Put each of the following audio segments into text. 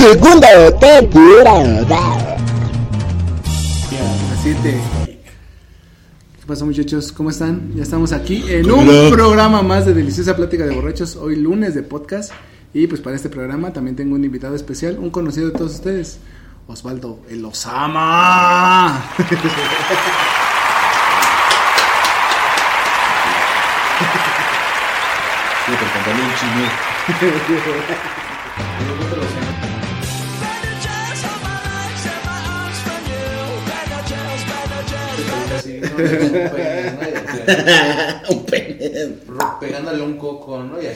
Segunda temporada. Así te. ¿Qué pasa muchachos? ¿Cómo están? Ya estamos aquí en un programa más de Deliciosa Plática de Borrachos, hoy lunes de podcast. Y pues para este programa también tengo un invitado especial, un conocido de todos ustedes, Osvaldo El Osama. un pene. Pegándole un coco, ¿no? Y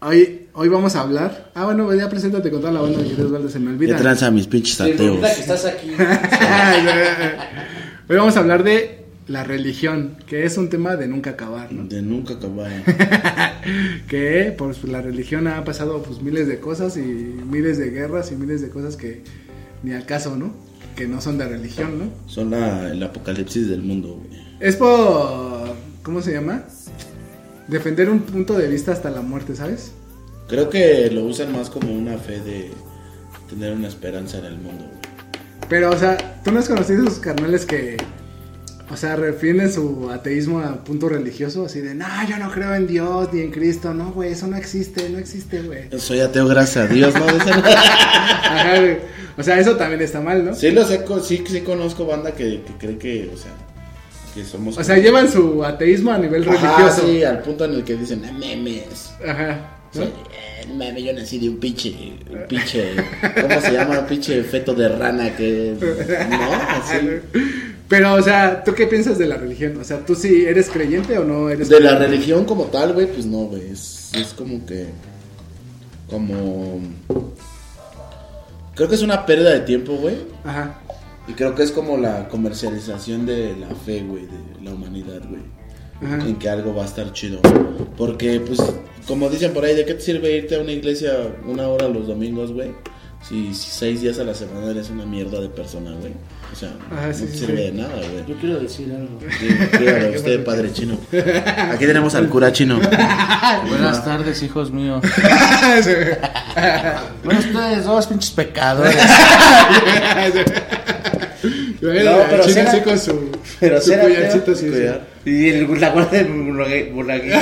Hoy, hoy vamos a hablar. Ah, bueno, ya preséntate con toda la banda, querido Osvaldo, se me olvida. ¿Qué tranza mis pinches ateos? que estás aquí. Hoy vamos a hablar de la religión, que es un tema de nunca acabar, ¿no? De nunca acabar. que pues la religión ha pasado pues miles de cosas y miles de guerras y miles de cosas que ni al caso, ¿no? Que no son de religión, ¿no? Son la, el apocalipsis del mundo, güey. Es por ¿cómo se llama? Defender un punto de vista hasta la muerte, ¿sabes? Creo que lo usan más como una fe de tener una esperanza en el mundo, güey. Pero o sea, tú no has conocido esos carnales que o sea, refieren su ateísmo a punto religioso, así de, no, yo no creo en Dios ni en Cristo, no, güey, eso no existe, no existe, güey. Soy ateo, gracias a Dios, ¿no? Ajá, güey. O sea, eso también está mal, ¿no? sí, lo sé, sí, sí conozco banda que, que cree que, o sea, que somos... O sea, llevan su ateísmo a nivel Ajá, religioso. sí, al punto en el que dicen, "Ah, memes. Ajá. ¿no? Eh, meme, yo nací de un pinche, un pinche, ¿cómo se llama? Un pinche feto de rana que, ¿no? Así. Pero, o sea, ¿tú qué piensas de la religión? O sea, ¿tú sí eres creyente o no eres De la religión como tal, güey, pues no, güey, es, es como que, como, creo que es una pérdida de tiempo, güey, Ajá. y creo que es como la comercialización de la fe, güey, de la humanidad, güey. Ajá. en que algo va a estar chido. Porque, pues, como dicen por ahí, ¿de qué te sirve irte a una iglesia una hora los domingos, güey? Si, si seis días a la semana eres una mierda de persona, güey. O sea, Ajá, sí, no te sí, sirve sí. de nada, güey. Yo quiero decir algo. Sí, dígalo usted, padre chino. Aquí tenemos al cura chino. Buenas tardes, hijos míos. bueno, ustedes dos pinches pecadores. No, pero será- así con su, pero su será collarcito feo. así. sí. Cuidar. Y el, la guardia del burlaguillo.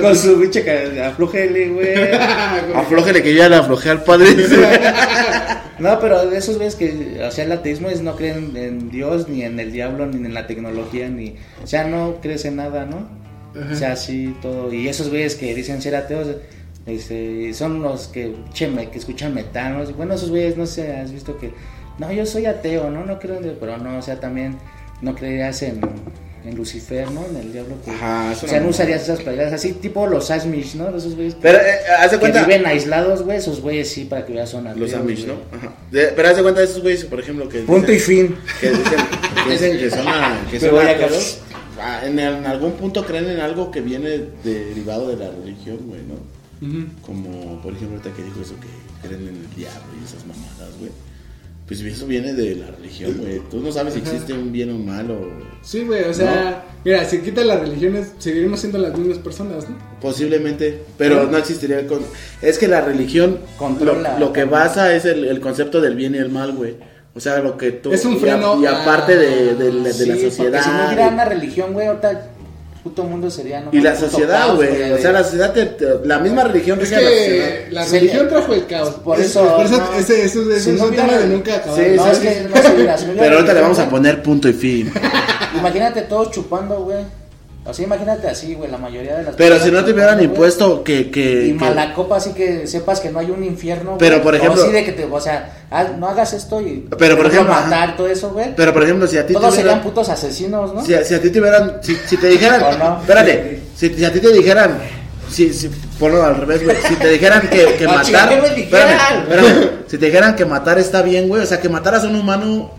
Con su pinche. Aflójele, güey. Aflójele que ya le aflojé al padre. No, pero de esos güeyes que, o sea, el ateísmo es no creen en Dios, ni en el diablo, ni en la tecnología, ni. O sea, no crees en nada, ¿no? O sea, así todo. Y esos güeyes que dicen ser ateos. Este, son los que, che, me- que escuchan metanos. Bueno, esos güeyes, no sé, has visto que. No, yo soy ateo, ¿no? No creo en Dios, pero no, o sea, también no creerías en, en Lucifer, ¿no? En el diablo que. Ajá, o sea, no usarías esas palabras así, tipo los Amish, ¿no? Esos güeyes Pero, eh, de que cuenta. viven aislados, güey. Esos güeyes sí, para que veas son ateos. Los Amish, güey. ¿no? Ajá. De- pero haz de cuenta de esos güeyes, por ejemplo, que. Punto y fin. que dicen que, dicen que son, a- que son ateos, ah, en, en algún punto creen en algo que viene derivado de la religión, güey, ¿no? Ujú. Como, por ejemplo, ahorita que dijo eso, que creen en el diablo y esas mamadas, güey. Pues eso viene de la religión, güey. Tú no sabes si existe un bien o un mal o... Sí, güey, o sea, mira, si quita las religiones, seguiremos siendo las mismas personas, ¿no? Posiblemente, pero no existiría el... Con... Es que la religión Controla. lo, lo que basa es el, el concepto del bien y el mal, güey. O sea, lo que tú... Es un y a- freno Y, a- aparte de, de la- de Sí, la sociedad... Si no hubiera y- una religión, güey, ahorita puto mundo sería. ¿no? Y la sociedad, güey. O sea, la sociedad, te- te- la misma religión Es rige a la sociedad. que la Sí. religión trajo el caos. Por Es- eso, Por eso, no. ese, eso, eso Si es no un tema de nunca acabar. Sí, No, sí, es sí. que Pero ahorita le vamos a poner punto y fin. Imagínate todos chupando, güey. O sea, imagínate así, güey, la mayoría de las Pero si no te hubieran güey. impuesto que... que, Y que- malacopa, así que sepas que no hay un infierno. Pero, güey. por ejemplo- así de que te, o sea, haz- no hagas esto y. Pero, por ejemplo, matar, todo eso, güey. Pero, por ejemplo, si a ti Todos te serían hubieran... putos asasesinos, ¿no? Si, a- si a ti te hubieran... Si, si te dijeran... Espérate. Si, si a ti te dijeran... si, si, ponlo al revés, güey. Si te dijeran que, que matar. chica, ¿qué me dijeran? espérame, espérame. Si te dijeran que matar está bien, güey. O sea, que mataras a un humano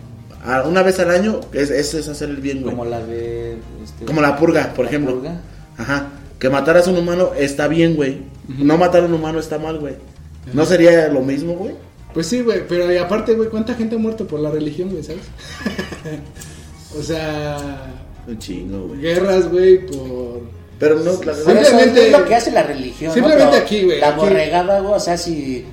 una vez al año, es, eso es hacer el bien, güey. Como la de. este, Como la purga, por la ejemplo. purga. Ajá. Que mataras a un humano está bien, güey. No matar a un humano está mal, güey. ¿No sería lo mismo, güey? Pues sí, güey, pero y aparte, güey, ¿cuánta gente ha muerto por la religión, güey, sabes? o sea, Un chingo, güey. guerras, güey, por... Pero no, la Simplemente- es lo que hace la religión. Simplemente aquí, güey, La aquí. borregada, güey, o sea, si.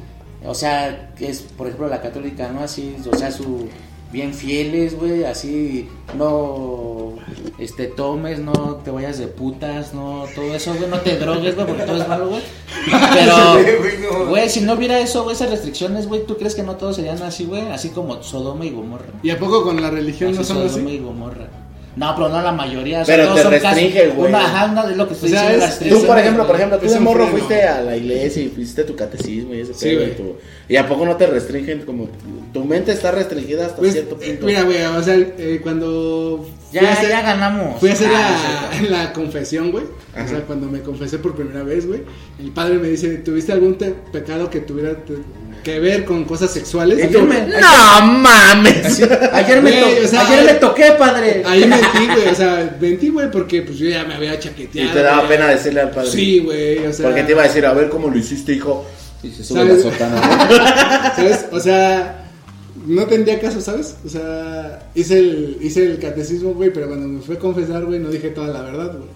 O sea, que es, por ejemplo, la católica, ¿no? Así, o sea, su. Bien fieles, güey, así. No. Este, tomes, no te vayas de putas, no. Todo eso, güey, no te drogues, güey, porque todo es malo, güey. Pero. Güey, si no hubiera eso, güey, esas restricciones, güey, ¿tú crees que no todos serían así, güey? Así como Sodoma y Gomorra. ¿Y a poco con la religión Así no son Sodoma así? y Gomorra. No, pero no la mayoría. o sea, Pero te son casi- restringe, güey. Una, ajá, una de lo que estoy O sea, diciendo. es- Tú, por ejemplo, por ejemplo, tú de morro freno. fuiste a la iglesia y hiciste tu catecismo y ese Sí, pedo güey. y tu- ¿Y a poco no te restringen como tu mente está restringida hasta Pues, cierto punto? mira, güey, o sea, eh, cuando... fui a Ya, hacer- ya ganamos. Fui a hacer Ah, la, sí, la confesión, güey. O sea, cuando me confesé por primera vez, güey. El padre me dice, ¿tuviste algún te- pecado que tuviera te- que ver con cosas sexuales? Y Y yo, me- ¡No mames! Ayer me, Güey, to- o sea, ayer me toqué, padre. Ahí mentí, güey. O sea, mentí, güey, porque pues yo ya me había Y chaqueteado. te daba güey. pena decirle al padre. Sí, güey, o sea. Porque te iba a decir, a ver cómo lo hiciste, hijo. Y se sube ¿Sabes? la sotana. ¿Sabes? O sea, no tendría caso, ¿sabes? O sea, hice el, hice el catecismo, güey, pero cuando me fui a confesar, güey, no dije toda la verdad, güey.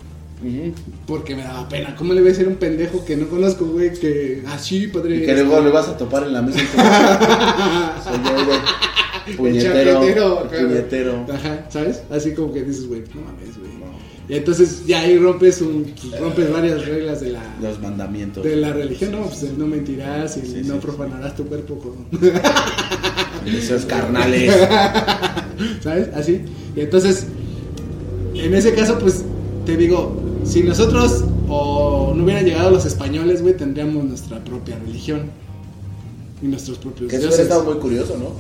Porque me daba pena. ¿Cómo le voy a decir a un pendejo que no conozco, güey, que así, padre? Y que luego le vas a topar en la mesa Soy yo, güey. Puñetero. ajá. puñetero. Ajá, ¿sabes? Así como que dices, güey, no mames, güey. Y entonces ya ahí rompes un, rompes varias reglas de la, Los mandamientos. de la religión, ¿no? Pues no mentirás y Sí, no sí, profanarás tu cuerpo con... Carnales. ¿Sabes? Así. Y entonces, en ese caso, pues, te digo, si nosotros o no hubieran llegado los españoles, güey, tendríamos nuestra propia religión. Y nuestros propios Que eso dioses. hubiera estado muy curioso, ¿no?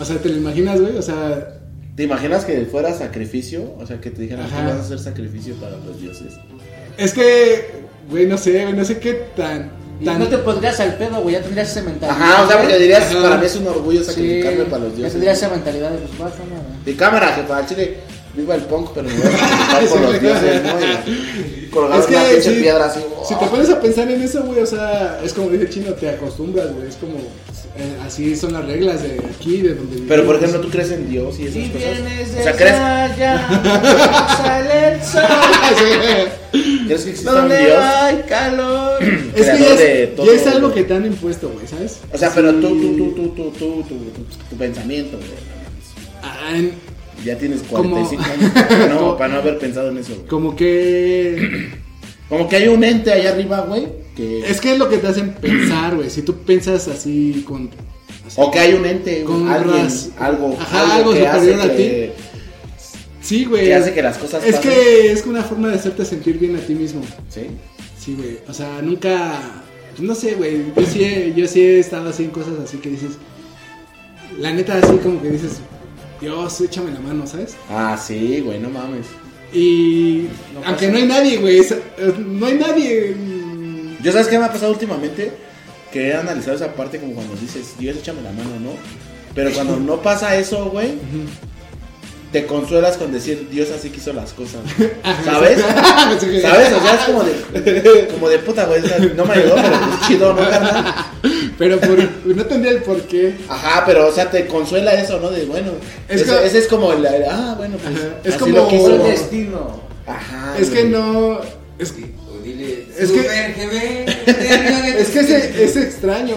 O sea, ¿te lo imaginas, güey? O sea, ¿Te imaginas que fuera sacrificio? O sea, que te dijeran que vas a hacer sacrificio para los dioses. es que, güey, no sé, güey, no sé qué tan... No te pondrías al pedo, güey, ya tendrías esa mentalidad. Ajá, o sea, porque dirías, Ajá. para mí es un orgullo Sí, sacrificarme para los ya dioses. tendrías esa mentalidad de, pues, va, cámara. Y cámara, que para Chile, viva el punk, pero me voy a por los dioses, ¿no? Y colgado Es en una que pinche sí, piedra así. si te pones a pensar en eso, güey, o sea, es como dice el chino, te acostumbras, güey, es como, eh, así son las reglas de aquí, de donde Pero por vivimos. ejemplo, tú crees en Dios y esas Si cosas. vienes de o sea, ¿crees, allá, sale el sol, ¿crees que existe un donde Dios? hay calor. Es que ya de es, todo, ya es algo que te han impuesto, güey, ¿sabes? O sea, pero tú, tú, tú, tú, tú, tú, tu, tu, tu pensamiento, güey. Ah, en- Ya tienes Como- 45 años para no, para no haber pensado en eso, güey. como que... Como que hay un ente allá arriba, güey, que... Es que es lo que te hacen pensar, güey, si tú piensas así con... así- O que hay un ente, Con alguien, ras- algo, Ajá, algo hace superior a que, Sí, güey. que hace que las cosas Es pasen. que es una forma de hacerte sentir bien a ti mismo. Sí. Sí, güey. O sea, nunca. No sé, güey. Yo sí, he, yo sí he estado así en cosas así que dices. La neta, así como que dices. Dios, échame la mano, ¿sabes? Ah, sí, güey, no mames. Y. No aunque no hay nadie, güey. es- No hay nadie. mm, Yo sabes qué me ha pasado últimamente que he analizado esa parte como cuando dices, Dios échame la mano, ¿no? Pero cuando no pasa eso, güey, te consuelas con decir, Dios así quiso las cosas. ¿Sabes? ¿Sabes? O sea, es como de, como de puta, güey. o sea, no me ayudó, pero pues chido, ¿no, carnal? Pero por- no tendría el por qué. Ajá, pero o sea, te consuela eso, ¿no? De bueno, Es ese, que- ese es como el, ah, bueno, pues Ajá, es así como- lo el destino. Ajá. Es que no. Es que, O dile, Es que- es, que es, es extraño.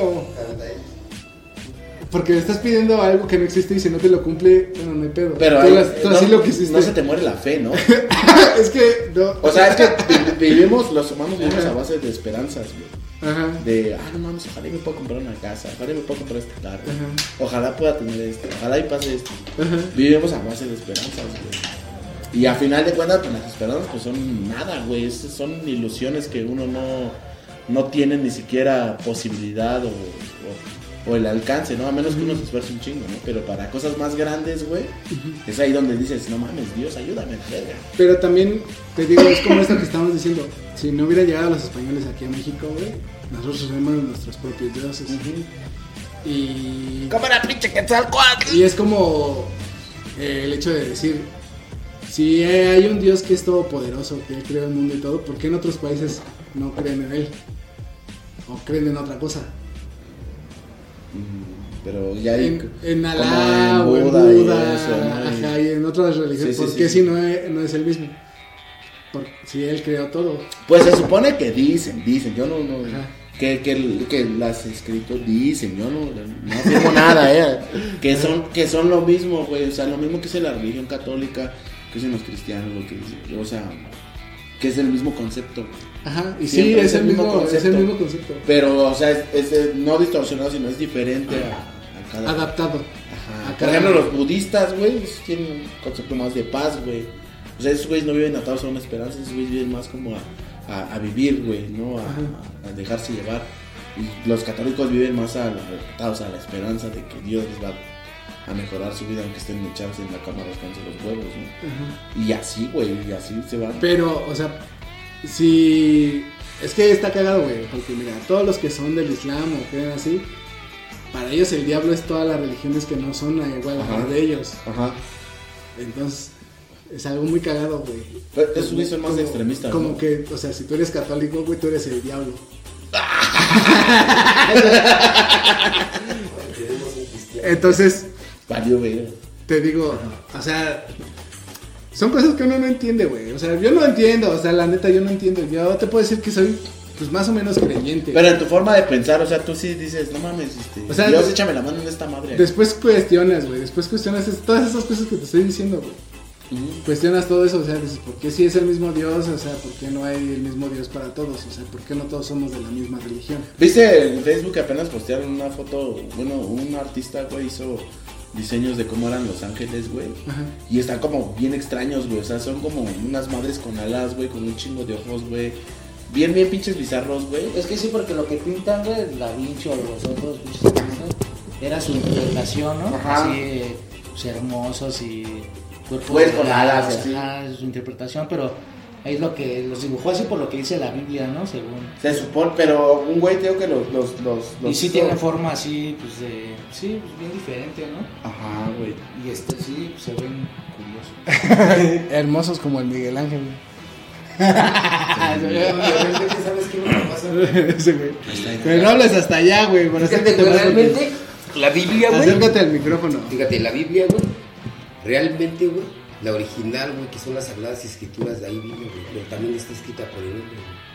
Porque le estás pidiendo algo que no existe y si no te lo cumple, bueno, no hay pedo. Pero tú, las- tú no, así lo quisiste. no se te muere la fe, ¿no? es que no. O sea, es que vivimos, los humanos vivimos a base de esperanzas, güey. Ajá. De, ah, no mames, ojalá y me pueda comprar una casa, ojalá y me pueda comprar este carro, ojalá pueda tener esto, ojalá y pase esto. Ajá. Vivimos a base de esperanzas, güey. Y a final de cuentas, pues las esperanzas pues son nada, güey. Es- Son ilusiones que uno no, no tiene ni siquiera posibilidad o, o- o el alcance, ¿no? A menos que uno se esfuerce un chingo, ¿no? Pero para cosas más grandes, güey, es ahí donde dices, no mames, Dios, ayúdame, verga. Pero también, te digo, es como esto que estamos diciendo. Si no hubiera llegado los españoles aquí a México, güey, nosotros tenemos nuestros propios dioses. Y. ¡Cámara, pinche Quetzalcóatl! Y es como eh, el hecho de decir, si hay un Dios que es todopoderoso, que creó el mundo y todo, ¿por qué en otros países no creen en él? O creen en otra cosa. Pero ya hay... En, en como Alá o en Buda y Buda, eso, ¿no? Y- ajá, y en otras religiones. Sí, sí, ¿Por qué sí. si no es, no es el mismo? Por- si él creó todo. Pues se supone que dicen, dicen, yo no, no que, que, que las escritos dicen, yo no, no afirmo nada, eh, que son, que son lo mismo, güey, o sea, lo mismo que dice la religión católica, que dicen los cristianos, lo que dicen, o sea, que es el mismo concepto, güey. Ajá, y sí, Siempre es el, mismo, es el concepto. mismo concepto. pero, o sea, es, es, no distorsionado, sino es diferente a, a cada... Adaptado. Ajá. a Por ejemplo, los budistas, güey, tienen un concepto más de paz, güey. O sea, esos güeyes no viven atados a una esperanza, esos güeyes viven más como a, a, a vivir, güey, ¿no? A, a dejarse llevar. Y los católicos viven más a atados a la esperanza de que Dios les va a mejorar su vida aunque estén echados en la cama rascándose los huevos, ¿no? Ajá. Y así, güey, y así se van. Pero, o sea, si. Es que está cagado, güey. Porque mira, todos los que son del Islam o creen así, para ellos el diablo es todas las religiones que no son igual a las de ellos. Ajá. Entonces, es algo muy cagado, güey. Esos güeyes son más Como- extremistas, Como ¿no? que, o sea, si tú eres católico, güey, tú eres el diablo. Entonces, te digo, o sea, son cosas que uno no entiende, güey. O sea, yo no entiendo, o sea, la neta, yo no entiendo. Yo te puedo decir que soy, pues, más o menos creyente. Pero en tu forma de pensar, o sea, tú sí dices, no mames, este, O sea, Dios, échame la mano en esta madre. Después cuestionas, güey. Después cuestionas es- todas esas cosas que te estoy diciendo, güey. Cuestionas todo eso, o sea, dices, ¿por qué si es el mismo Dios? O sea, ¿por qué no hay el mismo Dios para todos? O sea, ¿por qué no todos somos de la misma religión? ¿Viste en Facebook que apenas postearon una foto? Bueno, un artista, güey, hizo diseños de cómo eran Los Ángeles, güey. Ajá. Y están como bien extraños, güey. O sea, son como unas madres con alas, güey, con un chingo de ojos, güey. Bien, bien pinches bizarros, güey. Es que sí, porque lo que pintan, güey, Da Vinci o los otros pinches artistas, era su interpretación, ¿no? Ajá. Así, pues, hermosos y cuerpos Pues, con alas, ajá, su interpretación, pero es lo que los dibujó así por lo que dice la Biblia, ¿no? Según. Se supone, pero un güey, digo que los. los, los, Y los sí hizo- tiene forma así, pues de. Sí, pues bien diferente, ¿no? Ajá, güey. Y este sí, pues, se ven curiosos. Hermosos como el Miguel Ángel, ¿Sabes qué me pasa? güey. Ese, güey. Pero no hables hasta allá, güey. Fíjate, realmente, la Biblia, güey. Acércate al micrófono. Fíjate, la Biblia, güey. Realmente, güey. La original, güey, que son las sagradas escrituras de ahí viene, güey. Pero también está escrita por el hombre, güey.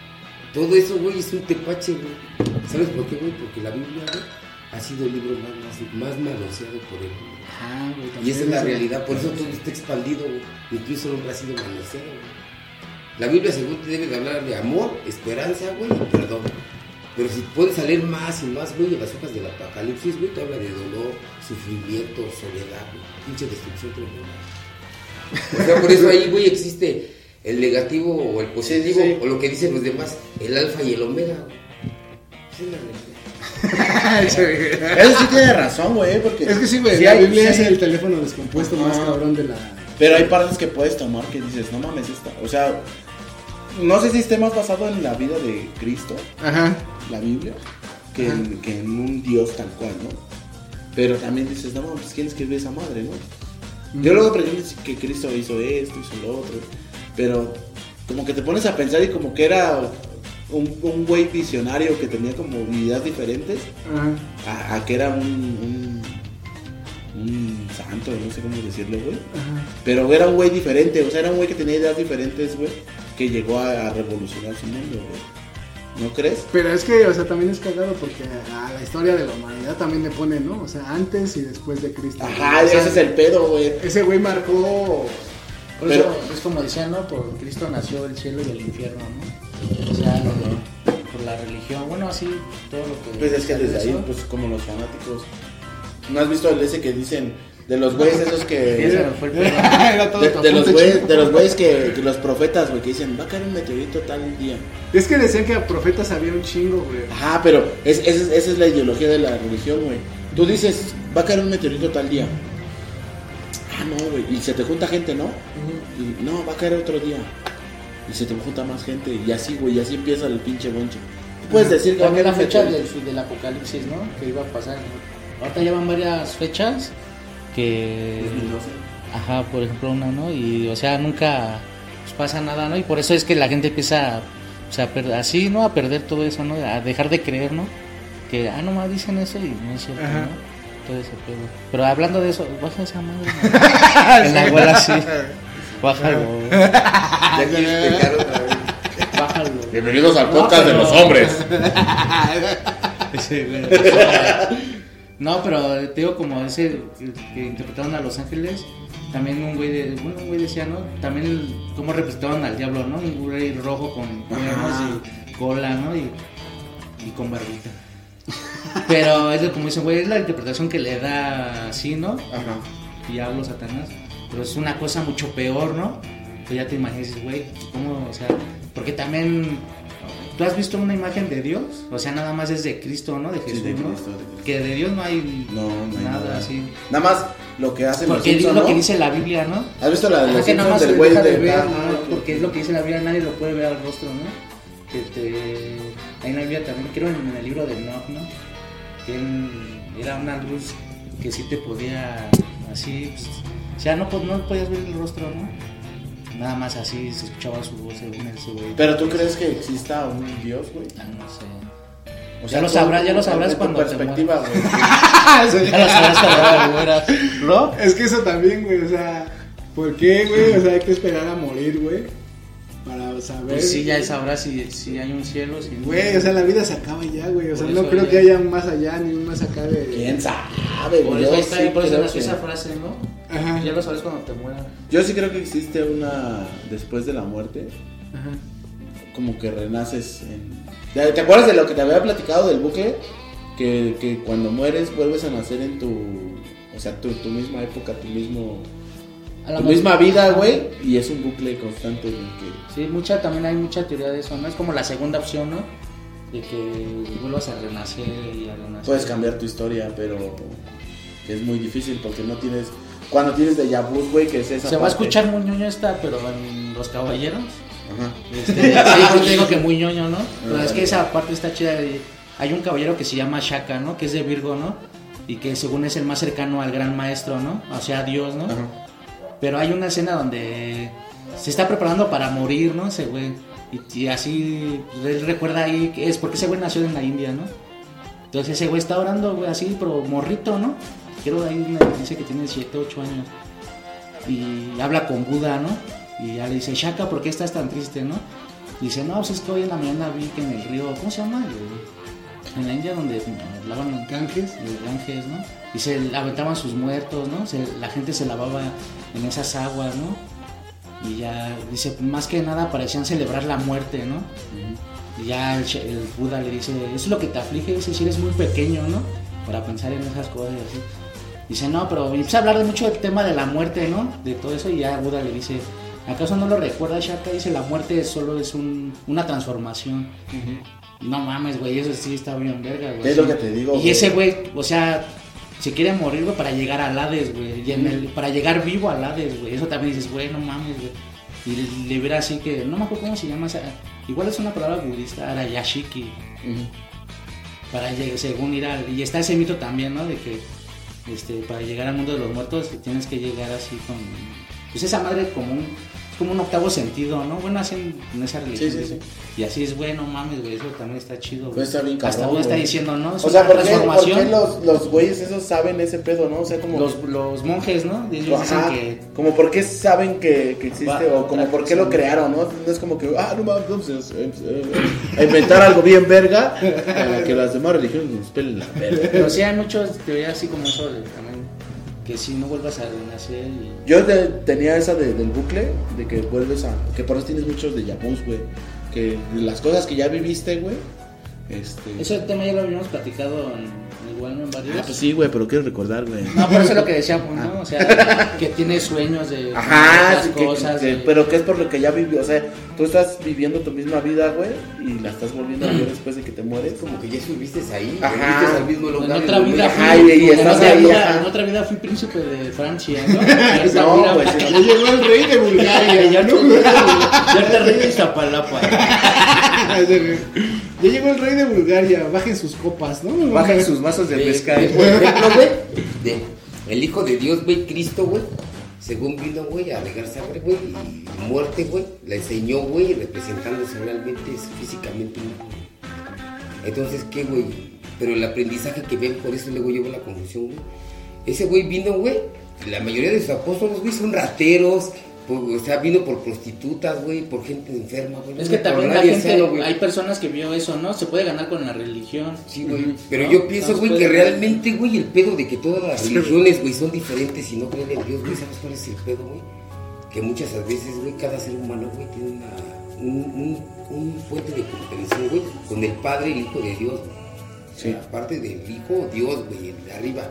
Todo eso, güey, es un tepache, güey. ¿Sabes por qué, güey? Porque la Biblia, güey, ha sido el libro más, más, más manoseado por el hombre. Ajá, güey. Y esa es la realidad, por eso todo está expandido, güey. Incluso el hombre ha sido manoseado, güey. La Biblia, según te debe de hablar de amor, esperanza, güey, y perdón. Pero si puedes salir más y más, güey, en las hojas del Apocalipsis, güey, te habla de dolor, sufrimiento, soledad, güey. Pinche destrucción tremenda. O sea, por eso ahí, güey, existe el negativo o el positivo, Sí, sí. o lo que dicen los demás, el alfa y el omega, güey. Eso sí tiene razón, güey, porque. Es que sí, güey. sí la Biblia sí es el teléfono descompuesto más cabrón de la. Pero hay partes que puedes tomar que dices, no mames, esta. O sea, no sé si esté más basado en la vida de Cristo, Ajá. la Biblia, que, en, que en un Dios tal cual, ¿no? Pero también dices, no mames, ¿quién escribió esa madre, no? Yo luego aprendí que Cristo hizo esto, hizo lo otro, pero como que te pones a pensar y como que era un, un güey visionario que tenía como ideas diferentes a, a que era un, un, un santo, no sé cómo decirlo, güey. Pero era un güey diferente, o sea, era un güey que tenía ideas diferentes, güey, que llegó a, a revolucionar su mundo, güey. ¿No crees? Pero es que, o sea, también es cagado porque a la historia de la humanidad también le pone, ¿no? O sea, antes y después de Cristo. Ajá, ese es el pedo, güey. Ese güey marcó. Por Pero- eso es como decían, ¿no? Por Cristo nació el cielo y el infierno, ¿no? O sea, por la religión, bueno, así, todo lo que... Pues es que desde de ahí, pues como los fanáticos. ¿No has visto el ese que dicen De los güeyes esos que. De, los güeyes, de los güeyes que, que los profetas, güey, que dicen, va a caer un meteorito tal día. Es que decían que a profetas había un chingo, güey. Ajá, pero es, esa es- esa es la ideología de la religión, güey. Tú dices, va a caer un meteorito tal día. Ah, no, güey. Y se te junta gente, ¿no? Y, no, va a caer otro día. Y se te junta más gente. Y así, güey, y así empieza el pinche bonche. Tú puedes decir que También la fecha del, del apocalipsis, ¿no? Que iba a pasar. Ahorita llevan varias fechas que... Ajá, por ejemplo, una, ¿no? Y, o sea, nunca pues, pasa nada, ¿no? Y por eso es que la gente empieza, o sea, a así, ¿no? A perder todo eso, ¿no? A dejar de creer, ¿no? Que, ah, nomás dicen eso y no es cierto, Ajá. ¿no? Todo ese pedo. Pero hablando de eso, baja esa madre. ¿no? en la abuela sí. Bájalo. Ya quieres pecar otra vez. Bájalo. Bienvenidos al podcast de los hombres. Güey. No, pero te digo como ese que, que interpretaron a Los Ángeles, también un güey de, bueno, un güey decía, ¿no? También el, cómo representaban al diablo, ¿no? Un güey rojo con cuernos y cola, ¿no? Y, y con barbita. Pero es como dicen, güey, es la interpretación que le da así, ¿no? Ajá. Diablo, Satanás. Pero es una cosa mucho peor, ¿no? Pues ya te imaginas, güey, ¿cómo? O sea, porque también. ¿Tú has visto una imagen de Dios? O sea, nada más es de Cristo, ¿no? De Jesús, de ¿no? Cristo, de Cristo. Que de Dios no hay, No, no hay nada, nada. así. Nada más lo que hacen los Porque es lo ¿no? que dice la Biblia, ¿no? ¿Has visto la de los Simpsons del güey de de ver? ¿no? porque es lo que dice la Biblia, nadie lo puede ver al rostro, ¿no? Que te... Ahí en la Biblia también, creo en el libro de Enoch, ¿no? Que era una luz que sí te podía, así, pues, o sea, no, po- no podías ver el rostro, ¿no? Nada más así se escuchaba su voz según ese güey. Pero tú crees que exista un Dios, güey? Ah, no sé. O Ya lo sabrás, ya lo sabrás cuando te perspectiva, güey. Ya lo sabes cuando te mueras, ¿no? Es que eso también, güey, o sea, ¿por qué, güey? O sea, hay que esperar a morir, güey, para saber. Pues sí, ya sabrás si, si hay un cielo, si no. Güey, o sea, la vida se acaba ya, güey. O sea, no creo ya- que haya un más allá ni un más acá de. ¿Quién sabe, Por güey? eso está, sí por eso nació esa frase, ¿no? Ajá. Ya lo sabes cuando te mueras. Yo sí creo que existe una después de la muerte, Ajá. como que renaces en... ¿Te te acuerdas de lo que te había platicado del bucle? Que, que cuando mueres vuelves a nacer en tu... O sea, tu, tu misma época, tu mismo... A Tu misma vida, güey, y es un bucle constante que... Sí, mucha, también hay mucha teoría de eso, ¿no? Es como la segunda opción, ¿no? De que vuelvas a renacer y a renacer. Puedes cambiar tu historia, pero es muy difícil porque no tienes... Cuando tienes de vu, güey, que es esa Se va a parte. escuchar muy ñoño esta, pero en Los Caballeros. Ajá. Este, sí, te digo que muy ñoño, ¿no? Pero es que esa parte está chida. de- Hay un caballero que se llama Shaka, ¿no? Que es de Virgo, ¿no? Y que según es el más cercano al gran maestro, ¿no? O sea, a Dios, ¿no? Ajá. Pero hay una escena donde se está preparando para morir, ¿no? Ese güey. Y, así, pues, él recuerda ahí que es porque ese güey nació en la India, ¿no? Entonces ese güey está orando, güey, así, pero morrito, ¿no? Creo ahí dice que tiene 7, 8 años. Y habla con Buda, ¿no? Y ya le dice, Shaka, ¿por qué estás tan triste, no? Dice, no, pues es que hoy en la mañana vi que en el río, ¿cómo se llama? En la India donde hablaban Ganges. los Ganges, ¿no? Y se aventaban sus muertos, ¿no? Se- la gente se lavaba en esas aguas, ¿no? Y ya, dice, más que nada parecían celebrar la muerte, ¿no? Y ya el, el Buda le dice, es lo que te aflige, dice, si eres muy pequeño, ¿no? Para pensar en esas cosas y así. Dice, no, pero empieza a hablar de mucho del tema de la muerte, ¿no? De todo eso y ya Buda le dice, ¿acaso no lo recuerda Shaka? Dice, la muerte solo es un- una transformación. No mames, güey, eso sí está bien verga, güey. Es lo que te digo, Y güey. ese güey, o sea, se quiere morir, güey, para llegar al Hades, güey. Y en el, para llegar vivo al Hades, güey. Eso también dices, güey, no mames, güey. Y le, verá así que, no me acuerdo cómo se llama esa. Igual es una palabra budista, Arayashiki. Para llegar, según ir al. Y está ese mito también, ¿no? De que este, para llegar al mundo de los muertos tienes que llegar así con. Pues esa madre como un. Como un octavo sentido, ¿no? Bueno, así en, esa religión. Sí, sí, sí. Y así es, güey, no mames, güey. Eso también está chido, güey. Pues está bien Hasta uno está diciendo, ¿no? Es O sea, ¿por qué, por qué los, los güeyes esos saben ese pedo, no? O sea, como... los, los monjes, ¿no? Ellos Ajá, dicen que. Como por qué saben que, que existe Va, o como por qué lo crearon, ¿no? No es como que, ah, no mames, vamos a inventar algo bien verga para que las demás religiones nos pelen la verga. Pero sí hay muchas teorías así como eso de también. Que si no vuelvas a renacer y. Yo te- tenía esa de- del bucle, de que vuelves a... Que por eso tienes muchos de vus, güey. Que las cosas que ya viviste, güey, Este... Ese tema ya lo habíamos platicado en igual en varios. Ah, pues sí, güey, pero quiero recordar, güey. No, por eso es lo que decíamos, ¿no? O sea, que tiene sueños de Ajá, sí, cosas. que- de- pero que es por lo que ya vivió, o sea, tú estás viviendo tu misma vida, güey, y la estás volviendo a vivir después de que te mueres. Como que ya estuviste ahí, Ajá. volviste al mismo En otra vida fui, Ajá, y- y en, estás otra ahí, vida, ajá. en otra vida fui príncipe de Francia, ¿no? No, güey, Ya llegó el rey de Bulgaria. ya te ya te rey de Iztapalapa. Ya llegó el rey de Bulgaria. Bajen sus copas, ¿no? Bajan sus vasos de pesca. de- por ejemplo, güey, de el Hijo de Dios, güey, Cristo, güey, según vino, güey, a regar sangre, güey, y muerte, güey, la enseñó, güey, representándose realmente físicamente. Entonces, ¿qué, güey? Pero el aprendizaje que ven, por eso luego llevo la conclusión, güey. Ese güey vino, güey, la mayoría de sus apóstoles, güey, son rateros, o sea, vino por prostitutas, güey, por gente enferma, güey. Es que por también la nadie gente, sano, güey. hay personas que vio eso, ¿no? Se puede ganar con la religión. Sí, güey. Pero ¿No? yo pienso, güey, que realmente, güey, el pedo de que todas las religiones, güey, son diferentes y no creen en Dios, güey, ¿sabes cuál es el pedo, güey? Que muchas veces, güey, cada ser humano, güey, tiene una, un, un, un puente de comprensión, güey, con el Padre, el Hijo de Dios. O sea, aparte del Hijo, Dios, güey, el de arriba.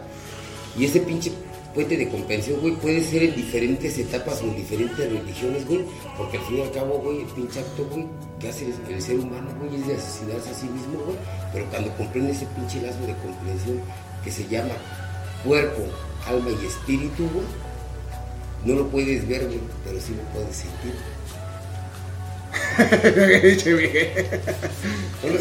Y ese pinche puente de comprensión, güey, puede ser en diferentes etapas o en diferentes religiones, güey, porque al fin y al cabo, güey, el pinche acto, güey, que hace el, ser humano, güey, es de asesinarse a sí mismo, güey, pero cuando comprende ese pinche lazo de comprensión que se llama cuerpo, alma y espíritu, güey, no lo puedes ver, güey, pero sí lo puedes sentir.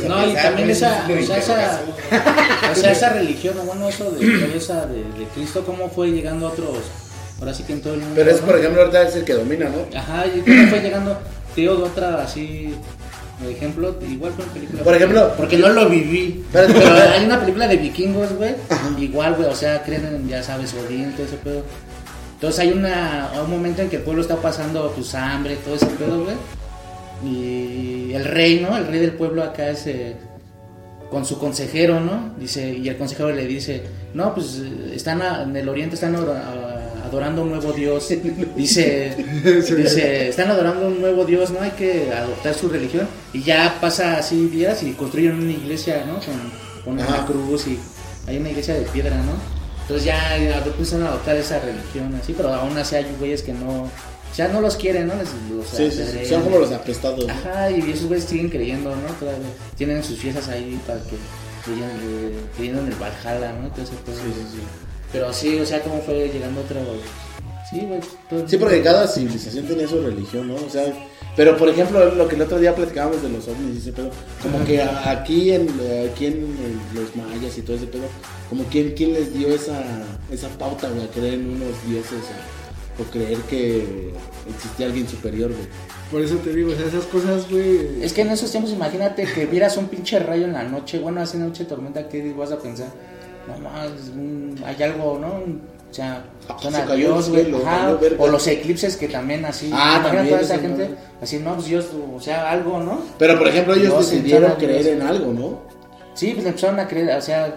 No, y también esa, o sea, esa, interrogación. o sea, esa religión, o bueno, eso de, esa de, de Cristo, cómo fue llegando a otros, ahora sí que en todo el mundo. Pero es, ¿no? por ejemplo, ahorita es el que domina, ¿no? Ajá, y cómo fue llegando, tío, de otra así, por ejemplo, igual fue una película. Por ejemplo- porque no lo viví. Pero hay una película de vikingos, güey, igual, güey, o sea, creen en, ya sabes, Odín, todo ese pedo. Entonces hay una, un momento en que el pueblo está pasando pues hambre, todo ese pedo, güey. Y el rey, ¿no? El rey del pueblo acá es eh, con su consejero, ¿no? Dice, y el consejero le dice, no, pues están a- en el oriente están adorando un nuevo dios. Dice, dice, están adorando un nuevo dios, ¿no? Hay que adoptar su religión. Y ya pasa así días y construyen una iglesia, ¿no? Con, con una cruz y hay una iglesia de piedra, ¿no? Entonces ya ya empiezan a adoptar esa religión así, pero aún así hay güeyes que no, sea, no los quieren, ¿no? Les, los Sí, sí, sí, son como los apestados. ¿no? Ajá, y esos güeyes siguen creyendo, ¿no? Todavía tienen sus fiestas ahí para que eh, creyendo en el Valhalla, ¿no? Todo ese pedo. Pero sí, o sea, cómo fue llegando otro. Sí, güey. todo- Sí, porque cada civilización tenía su religión, ¿no? O sea, pero por ejemplo, lo que el otro día platicábamos de los ovnis y ese pedo, como que aquí en, aquí en los mayas y todo ese pedo, como quién, quién les dio esa, esa pauta, güey, a creer en unos dioses o, o creer que existía alguien superior, güey. Por eso te digo, o sea, esas cosas, güey. Es que en esos tiempos, imagínate que vieras un pinche rayo en la noche, bueno, así noche de tormenta, ¿qué vas a pensar? No más, un- hay algo, ¿no? O sea, Ah, son se güey, o los eclipses que también así. Ah, también, toda esa gente, así, no, pues Dios, o sea, algo, ¿no? Pero por ejemplo, ellos Dios, decidieron creer en algo, ¿no? Sí, pues empezaron a creer, o sea,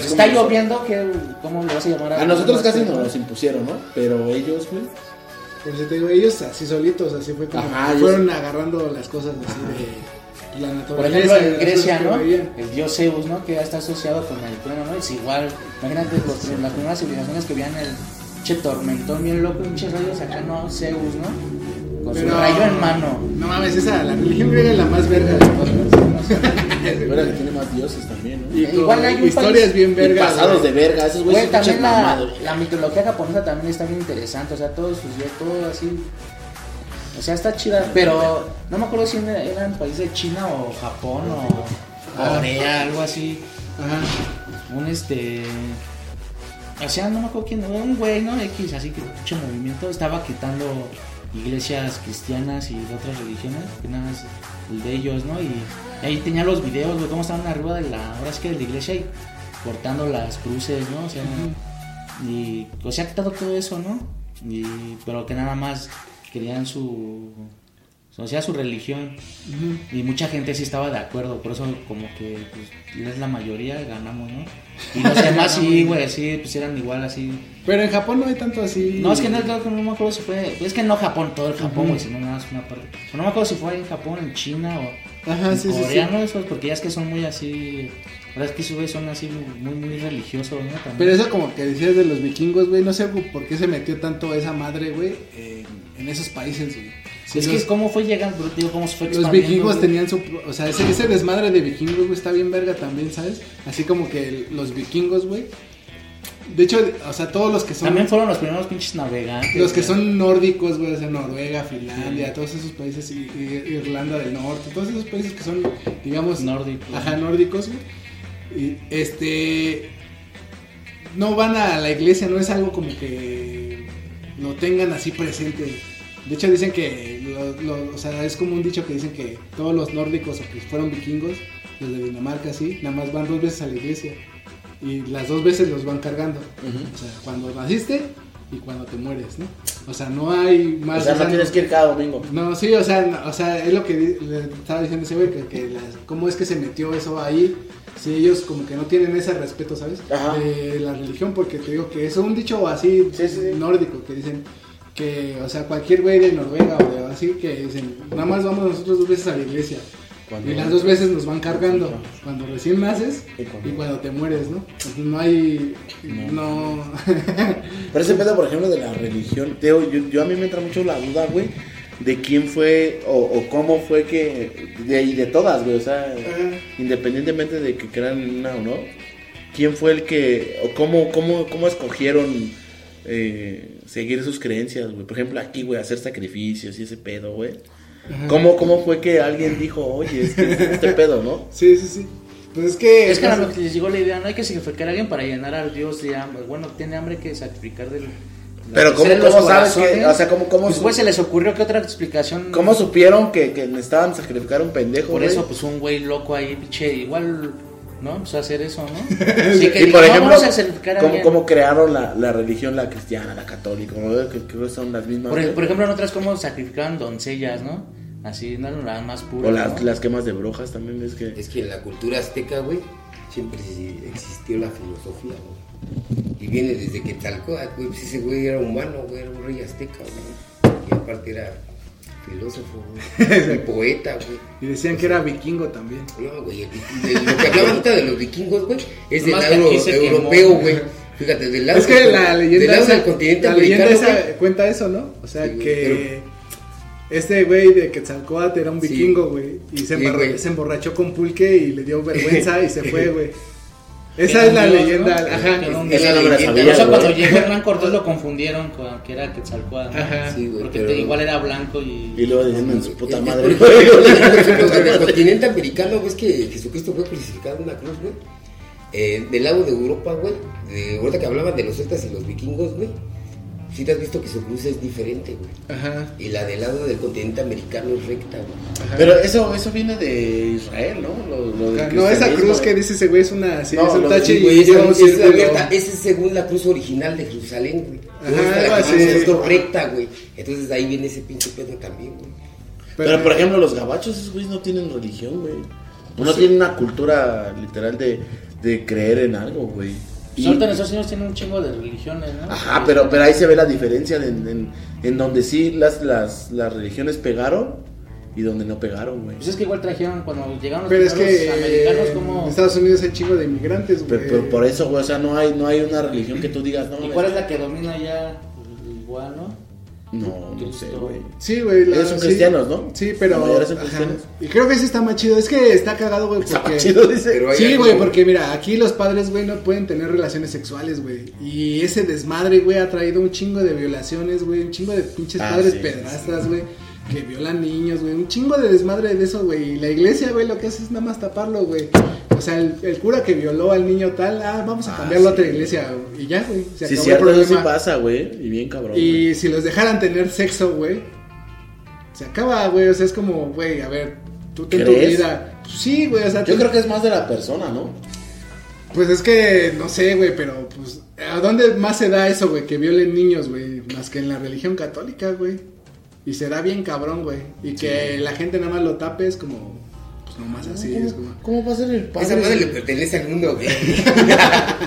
Pues, está como- lloviendo, ¿qué, ¿cómo le vas a llamar A nosotros cómo casi a- nos los impusieron, ¿no? Pero ellos, güey. Por eso te digo, ellos así solitos, así fue como Ajá, que fueron agarrando las cosas así de la naturaleza. Por ejemplo, en Grecia, que ¿no? El dios Zeus, ¿no? Que ya está asociado con el trueno, ¿no? Es igual. Imagínate los, las primeras civilizaciones que veían el che tormentón bien loco, pinches rayos acá, ¿no? Zeus, ¿no? Con su rayo en mano. No mames, esa, la religión griega es la más verga de todas. Que tiene más dioses también, ¿no? Y Igual hay un historias país- bien vergas. pasados güey. de verga, esos Güey, güeyes son también la, mamados. la mitología japonesa también está bien interesante, o sea, todos sus días, todo así. O sea, está chida, pero no me acuerdo si era- eran países de China o Japón o Ah. Corea, algo así. Ajá. un este o sea no me acuerdo quién un güey no X así que mucho movimiento estaba quitando iglesias cristianas y de otras religiones que nada más el de ellos no y ahí tenía los videos de cómo estaban arriba de la ahora es que de la iglesia y cortando las cruces no o sea y o sea ha quitado todo eso no y pero que nada más querían su o sea su religión y mucha gente sí estaba de acuerdo, por eso como que pues, es la mayoría ganamos, ¿no? Y los demás sí, güey, sí, pues eran igual así. Pero en Japón no hay tanto así. No, es que no, que no me acuerdo si fue, es que no Japón, todo el Japón, güey, sino nada más una parte. No me acuerdo si fue en Japón, en China o Ajá, sí, sí, sí. coreano, esos, porque ya es que son muy así. La verdad es que güeyes son así muy, muy religiosos, ¿no? También. Pero eso como que decías de los vikingos, güey, no sé por qué se metió tanto esa madre, güey, en, en esos países, güey. Sí, es los, que cómo fue llegando, digo, cómo se fue los vikingos güey. tenían su... O sea, ese, ese desmadre de vikingos, güey, está bien verga también, ¿sabes? Así como que el- los vikingos, güey. De hecho, o sea, todos los que son... También fueron los primeros pinches navegantes. Los que güey. son nórdicos, güey, o sea, Noruega, Finlandia, todos esos países, y, y- Irlanda del Norte, todos esos países que son, digamos, Nórdicos. Ajá, nórdicos, güey. Y este. No van a la iglesia, no es algo como que lo tengan así presente. De hecho, dicen que, lo- lo- o sea, es como un dicho que dicen que todos los nórdicos o que fueron vikingos, los de Dinamarca, sí, nada más van dos veces a la iglesia. Y las dos veces los van cargando. O sea, cuando naciste y cuando te mueres, ¿no? O sea, no hay O más. sea, o no sea, tienes que ir cada domingo. no, sí, o sea, no, o sea, es lo que le estaba diciendo ese güey, que, que las- cómo es que se metió eso ahí, si ellos como que no tienen ese respeto, ¿sabes? Ajá. De la religión, porque te digo que es un dicho así Sí, sí, sí. nórdico, que dicen que, o sea, cualquier güey de Noruega o de así, que dicen, nada más vamos nosotros dos veces a la iglesia. Cuando- Y las dos veces nos van cargando, cuando recién naces Y cuando- y cuando te mueres, ¿no? Entonces no hay, no... Pero ese pedo, por ejemplo, de la religión, Teo, yo, yo a mí me entra mucho la duda, güey, de quién fue o, o cómo fue que, de, y de todas, güey, o sea, independientemente de que crean en una o no, quién fue el que, o cómo, cómo, cómo escogieron eh, seguir sus creencias, güey. Por ejemplo, aquí, güey, hacer sacrificios y ese pedo, güey. ¿Cómo, ¿Cómo fue que alguien dijo, oye, es que este pedo, no? sí, sí, sí. Pues es que... Es que a lo que les llegó la idea, no hay que sacrificar a alguien para llenar al Dios de hambre. Bueno, tiene hambre que sacrificar del. Pero ¿cómo- cómo sabes que- o sea, cómo- cómo Pues, su- güey, se les ocurrió que otra explicación. ¿Cómo supieron que, que necesitaban sacrificar a un pendejo, Por güey? eso, pues un güey loco ahí, pinche, igual, ¿no? Pues hacer eso, ¿no? Sí, que y digo, por no, ejemplo, vamos a sacrificar a ¿cómo, cómo crearon la, la religión, la cristiana, la católica? Que, que son las mismas. Por, ejemplo, en otras, como sacrificaban doncellas, ¿no? Así, no las más puras. o las, ¿no? las quemas de brujas también, ves que. Es que en la cultura azteca, güey, siempre existió la filosofía, güey. Y viene desde Quetzalcóatl, güey, pues ese güey era humano, güey, era un rey azteca, güey. Y aparte era filósofo, güey, y poeta, güey. Y decían que era vikingo también. No, güey, el- lo que hablaba ahorita de los vikingos, güey, es del lado europeo, quemó. güey. Fíjate, del lado, Es que la del leyenda, lado esa, del continente la leyenda americano, esa güey, cuenta eso, ¿no? O sea, Sí, que este güey de Quetzalcóatl era un Sí. vikingo, güey. Y se, Sí, embarra- güey. se emborrachó con pulque y le dio vergüenza y se fue, güey. Esa es la dios, leyenda, Esa no me la sabía, Por eso güey. cuando llegó Hernán Cortés lo confundieron con que era Quetzalcóatl, ¿no? Ajá. Sí, güey, Porque pero- te- igual era blanco y... Y luego diciendo en su puta madre. en el continente americano, ves que Jesucristo fue crucificado en una cruz, güey. Eh, del lado de Europa, güey, de, ahorita que hablaban de los celtas y los vikingos, güey, sí te has visto que su cruz es diferente, güey. Ajá. Y la del lado del continente americano es recta, güey. ajá. Pero eso, eso viene de Israel, ¿no? Lo, lo del Ajá, no, esa cruz que dice ese güey es una, sí, No, es un tache y un es abierta. Esa es según la cruz original de Jerusalén, güey. Ajá, la cruz es recta, güey. Entonces ahí viene ese pinche pedo también, güey. Pero, por ejemplo, los gabachos, esos güeyes no tienen religión, güey. No tienen una cultura literal de, de creer en algo, güey. Pues ahorita en Estados Unidos tienen un chingo de religiones, ¿no? Ajá, pero, pero ahí se ve la diferencia en, en, en donde sí las, las, las religiones pegaron y donde no pegaron, güey. Pues es que igual trajeron, cuando llegaron los Pero es que americanos, en como... Estados Unidos hay chingo de inmigrantes, güey. Pero, pero por eso, güey, o sea, no hay, no hay una religión que tú digas, no, ¿Y cuál es la que domina ya igual, no? No, no sé, güey. Sí, güey. Ellos son sí. cristianos, ¿no? Sí, pero. La mayoría son ajá. cristianos. Y creo que sí está más chido. Es que está cagado, güey, Está porque. chido, dice. Sí, güey, porque mira, aquí los padres, güey, no pueden tener relaciones sexuales, güey. Y ese desmadre, güey, ha traído un chingo de violaciones, güey. Un chingo de pinches Ah, padres sí, pedrastras, güey. Que violan niños, güey. Un chingo de desmadre de eso, güey. Y la iglesia, güey, lo que hace es nada más taparlo, güey. O sea, el, el cura que violó al niño tal, ah, vamos a Ah, cambiarlo a otra iglesia. Y ya, güey. Se Sí, acabó cierto, el eso sí problema. pasa, güey. Y bien cabrón. Y si los dejaran tener sexo, güey, se acaba, güey. O sea, es como, güey, a ver, tú ten tu ¿Crees? vida. Pues sí, güey, o sea, Yo tú- creo que es más de la persona, ¿no? Pues es que, no sé, güey, pero pues, ¿a dónde más se da eso, güey? Que violen niños, güey, más que en la religión católica, güey. Y se da bien cabrón, güey. Y que la gente nada más lo tape es como, pues nomás así ¿Cómo, es como... cómo va a ser el padre? Esa madre le pertenece al mundo, güey.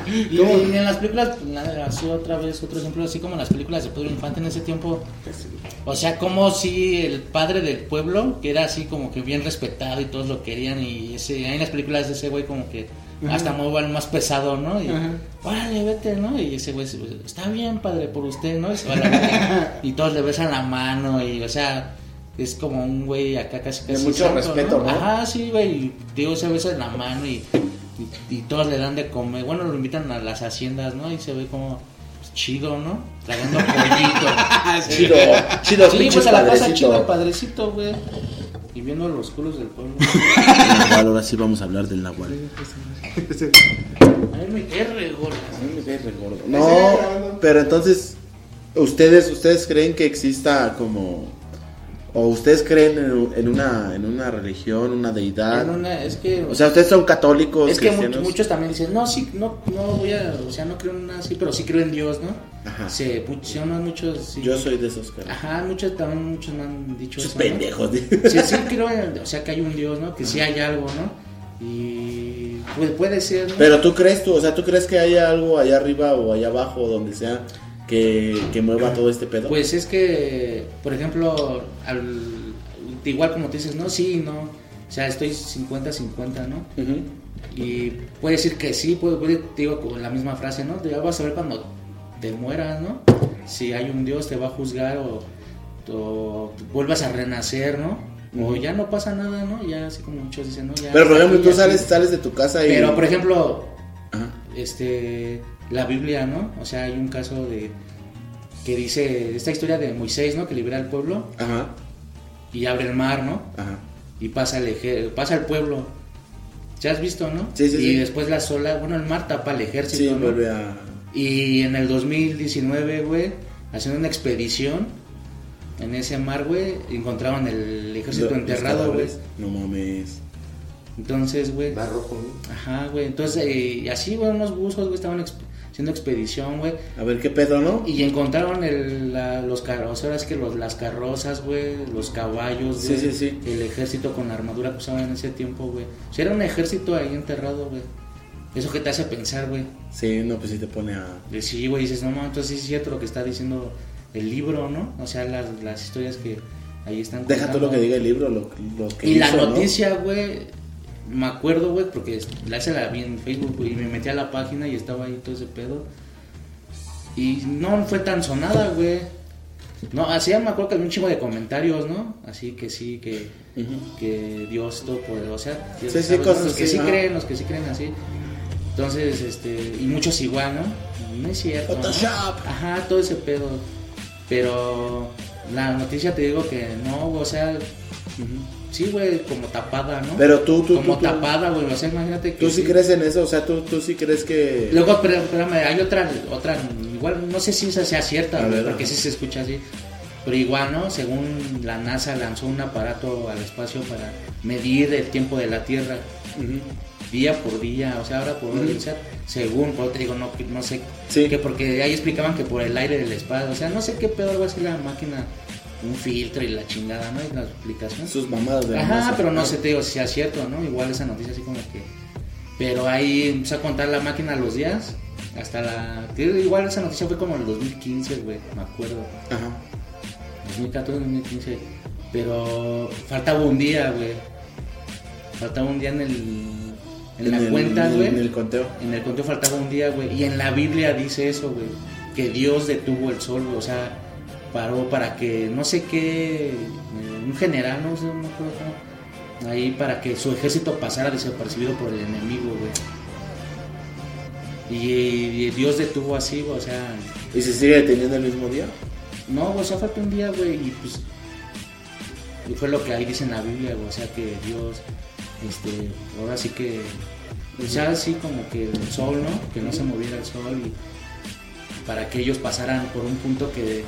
Y, y en las películas, pues, nada, así otra vez, otro ejemplo, así como en las películas de Pedro Infante en ese tiempo, o sea, como si el padre del pueblo, que era así como que bien respetado y todos lo querían, y ese, ahí en las películas de ese güey como que hasta mueve al más pesado, ¿no? Y, Ajá. órale, vete, ¿no? Y ese güey, se- está bien, padre, por usted, ¿no? Y, se va a la. Y todos le besan la mano, y, o sea, es como un güey acá casi De casi. mucho respeto, ¿no? Ajá, sí, güey, y digo, se besa en la mano y, y, y todos le dan de comer. Bueno, lo invitan a las haciendas, ¿no? Y se ve como pues, chido, ¿no? Tragando pollito. Chido, chido, sí, pues a la casa chido, padrecito, güey. Y viendo los culos del pueblo. Nahual, ahora sí vamos a hablar del Nahual. Ay, me quedé re gorda. A mí me cae re gordo. No, pero entonces, ¿ustedes, ¿ustedes creen que exista como... O ustedes creen en, en una, en una religión, una deidad? En una- es que. O sea, ustedes son católicos, es que muchos también dicen, no, sí, no, no voy a, o sea, no creo en nada así, pero sí creo en Dios, ¿no? Ajá. Se pusieron muchos, sí. Yo soy de esos que... Ajá, muchos también, muchos me han dicho Muchos eso. ¿no? pendejos. Sí, sí creo, en- o sea, que hay un Dios, ¿no? Que sí hay algo, ¿no? Y puede, puede ser, ¿no? Pero tú crees, tú, o sea, ¿tú crees que haya algo allá arriba o allá abajo donde sea que, que mueva todo este pedo? Pues es que, por ejemplo, al- igual como te dices, no, sí, no. O sea, estoy 50-50, ¿no? Y puede decir que sí, puede, puede, te digo con la misma frase, ¿no? Ya vas a ver cuando te mueras, ¿no? Si hay un Dios te va a juzgar o, o vuelvas a renacer, ¿no? O ya no pasa nada, ¿no? Ya así como muchos dicen, ¿no? Ya Pero por ejemplo, tú sales, sales de tu casa y... Pero por ejemplo, Ajá. este la Biblia, ¿no? O sea, hay un caso de que dice esta historia de Moisés, ¿no? Que libera al pueblo Ajá, y abre el mar, ¿no? ajá. Y pasa el pasa el pueblo. ¿Ya has visto, no? Sí, sí, y sí. después la sola, bueno, el mar tapa al ejército, Sí, ¿no? vuelve a... Y en el 2019, güey, haciendo una expedición en ese mar, güey, encontraron el ejército enterrado, güey. No mames. Entonces, güey, Va rojo, ¿no? ajá, güey. Entonces, eh, y así, güey, unos buzos, güey, estaban exp- haciendo expedición, güey. A ver qué pedo, ¿no? Y encontraron el, la- los carrozas, que los, las carrozas, güey, los caballos, Sí, güey, sí, sí. el ejército con la armadura que usaban en ese tiempo, güey. O sea, era un ejército ahí enterrado, güey. Eso que te hace pensar, güey. Sí, no, pues sí te pone a... Sí, güey, dices, no, no, entonces sí es cierto lo que está diciendo el libro, ¿no? O sea, las, las historias que ahí están Deja tú lo que diga el libro, lo, lo que Y la ¿no? noticia, güey, me acuerdo, güey, porque la se la vi en Facebook, güey, y me metí a la página y estaba ahí todo ese pedo. Y no fue tan sonada, güey. No, así me acuerdo que había un chingo de comentarios, ¿no? Así que sí, que, Ujú. que Dios todo poder, o sea, Sí, sí, cosas los que sí creen, los que sí creen así. Entonces, este, y muchos igual, ¿no? No es cierto. ¿no? Photoshop. Ajá, todo ese pedo. Pero la noticia te digo que no, o sea, sí, güey, como tapada, ¿no? Pero tú, tú, como tú, tú, tapada, güey, o sea, imagínate que ¿tú sí crees en eso, o sea, tú, tú sí crees que... Luego, pero, espérame, hay otra, otra, igual, no sé si esa sea cierta, A ver, porque ajá. sí se escucha así. Pero igual, ¿no? Según la NASA lanzó un aparato al espacio para medir el tiempo de la Tierra día por día, o sea, ahora por o sea, según, por te digo, no, no sé, Sí. que porque ahí explicaban que por el aire del espacio, o sea, no sé qué pedo algo así la máquina, un filtro y la chingada, ¿no? Y la explicación. Sus mamadas de la Ajá, pero no sé, te digo, si sea cierto, ¿no? Igual esa noticia así como que... Pero ahí empezó a contar la máquina los días, hasta la... Igual esa noticia fue como en el 2015, güey, me acuerdo. Ajá. 2014, 2015. Pero faltaba un día, güey. Faltaba un día en el... En, la el- cuenta, en- güey. En el conteo. En el conteo faltaba un día, güey. Y en la Biblia dice eso, güey. Que Dios detuvo el sol, güey. O sea, paró para que no sé qué. eh, un general, no sé, no me acuerdo cómo, Ahí para que su ejército pasara desapercibido por el enemigo, güey. Y, y Dios detuvo así, güey. O sea, ¿Y se sigue deteniendo el mismo día? no, güey, o sea, falta un día, güey. Y pues. Y fue lo que ahí dice en la Biblia, güey. O sea, que Dios. Este. Ahora sí que. O sea, así como que el sol, ¿no? Que no se moviera el sol y. Para que ellos pasaran por un punto que.